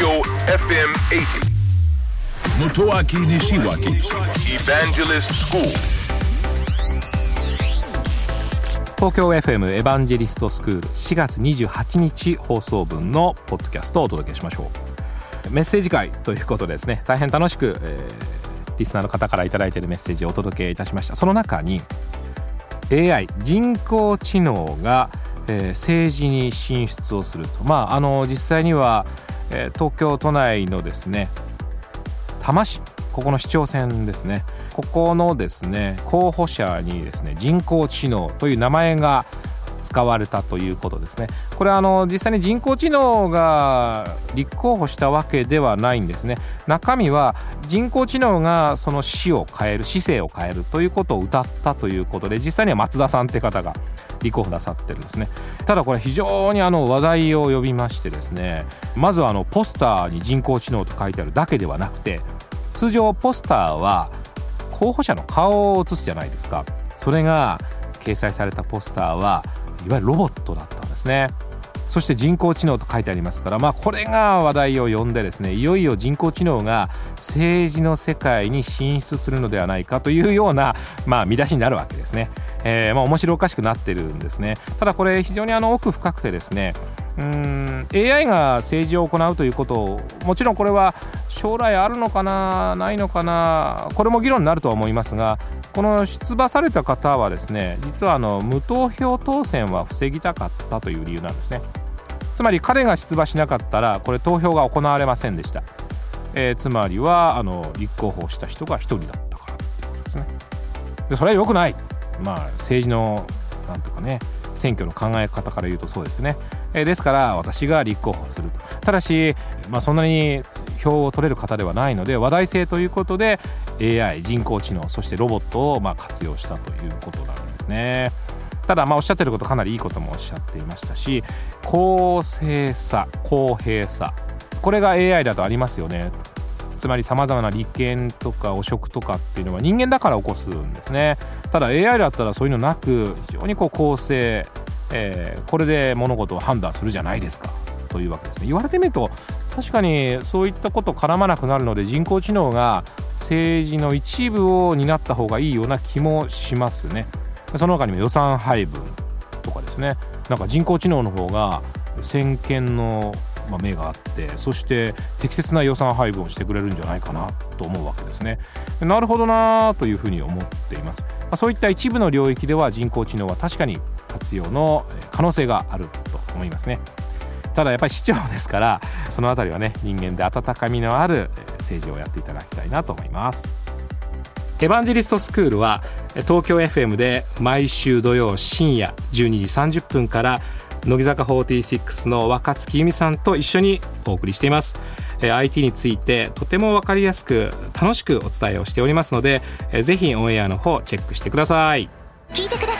Tokyo FM 80. Motoaki Nishiwaki. Evangelist School. 東京 FM エヴァンジェリストスクール4月28日放送分のポッドキャストをお届けしましょう。メッセージ会ということでですね。大変楽しく、えー、リスナーの方から頂いているメッセージをお届けいたしました。その中に AI 人工知能が、えー、政治に進出をすると。まああの実際には、えー、東京都内のですね多摩市ここの市長選ですね。ここのですね候補者にですね人工知能という名前が使われたということですね。これあの実際に人工知能が立候補したわけではないんですね。中身は人工知能がその死を変える市政を変えるということを謳ったということで実際には松田さんって方が立候補なさってるんですね。ただこれ非常にあの話題を呼びましてですねまずはあのポスターに人工知能と書いてあるだけではなくて通常ポスターは候補者の顔を写すじゃないですか。それが掲載されたポスターはいわゆるロボットだったんですね。そして人工知能と書いてありますからまあこれが話題を呼んでですねいよいよ人工知能が政治の世界に進出するのではないかというようなまあ見出しになるわけですね、えー、まあ面白おかしくなってるんですね。ただこれ非常にあの奥深くてですねうん AI が政治を行うということをもちろんこれは将来あるのかなないのかなこれも議論になるとは思いますがこの出馬された方はですね実はあの無投票当選は防ぎたかったという理由なんですね。つまり彼が出馬しなかったらこれ投票が行われませんでした、えー、つまりはあの立候補した人が1人だったからっていうことですね。でそれは良くない。まあ政治のなんとかね選挙の考え方から言うとそうですね、えー、ですから私が立候補すると。ただし、まあ、そんなに票を取れる方ではないので話題性ということで AI 人工知能そしてロボットをま活用したということなんですね。ただまあおっしゃってることかなりいいこともおっしゃっていましたし公正さ公平さ。これが AI だとありますよね。つまりさまざまな利権とか汚職とかっていうのは人間だから起こすんですね。ただ AI だったらそういうのなく非常にこう公正、えー、これで物事を判断するじゃないですかというわけですね。言われてみると確かにそういったこと絡まなくなるので人工知能が政治の一部を担った方がいいような気もしますね。その他にも予算配分とかですね。なんか人工知能の方が先見のま目があってそして適切な予算配分をしてくれるんじゃないかなと思うわけですね。なるほどなというふうに思っています。まそういった一部の領域では人工知能は確かに活用の可能性があると思いますね。ただやっぱり市長ですからその辺りはね人間で温かみのある政治をやっていただきたいなと思います。エヴァンジェリストスクールは東京 FM で毎週土曜深夜12時30分から乃木坂46の若月由美さんと一緒にお送りしています。IT についてとても分かりやすく楽しくお伝えをしておりますのでぜひオンエアの方チェックしてください。聞いてください。